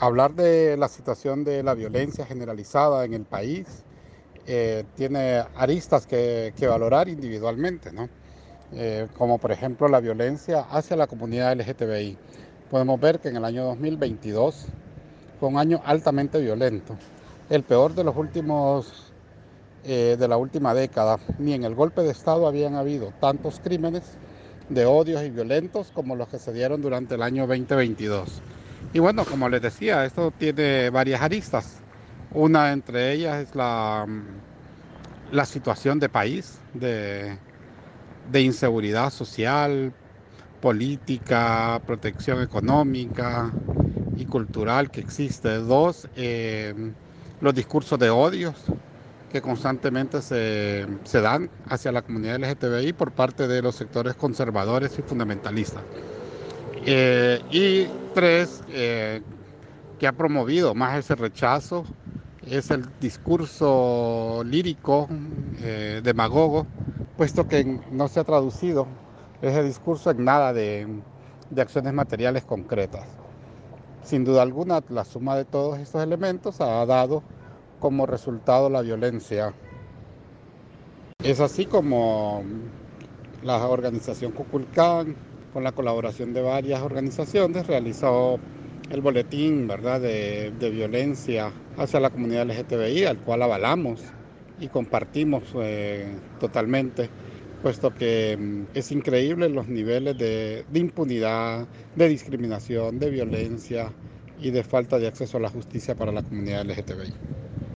Hablar de la situación de la violencia generalizada en el país eh, tiene aristas que, valorar individualmente, ¿no? Eh, como por ejemplo la violencia hacia la comunidad LGTBI. Podemos ver que en el año 2022 fue un año altamente violento, el peor de los últimos, eh, de la última década. Ni en el golpe de Estado habían habido tantos crímenes de odios y violentos como los que se dieron durante el año 2022. Y bueno, como les decía, esto tiene varias aristas. Una entre ellas es la, la situación de país, de, inseguridad social, política, protección económica y cultural que existe. Dos, eh, los discursos de odios que constantemente se, se, dan hacia la comunidad LGTBI por parte de los sectores conservadores y fundamentalistas. Eh, y tres, eh, que ha promovido más ese rechazo es el discurso lírico, eh, demagogo, puesto que no se ha traducido ese discurso en nada de, de acciones materiales concretas. Sin duda alguna, la suma de todos estos elementos ha dado como resultado la violencia. Es así como la organización Cuculcán, con la colaboración de varias organizaciones, realizó el boletín ¿verdad? De, violencia hacia la comunidad LGTBI, al cual avalamos y compartimos eh, totalmente, puesto que mm, es increíble los niveles de, de impunidad, de discriminación, de violencia y de falta de acceso a la justicia para la comunidad LGTBI.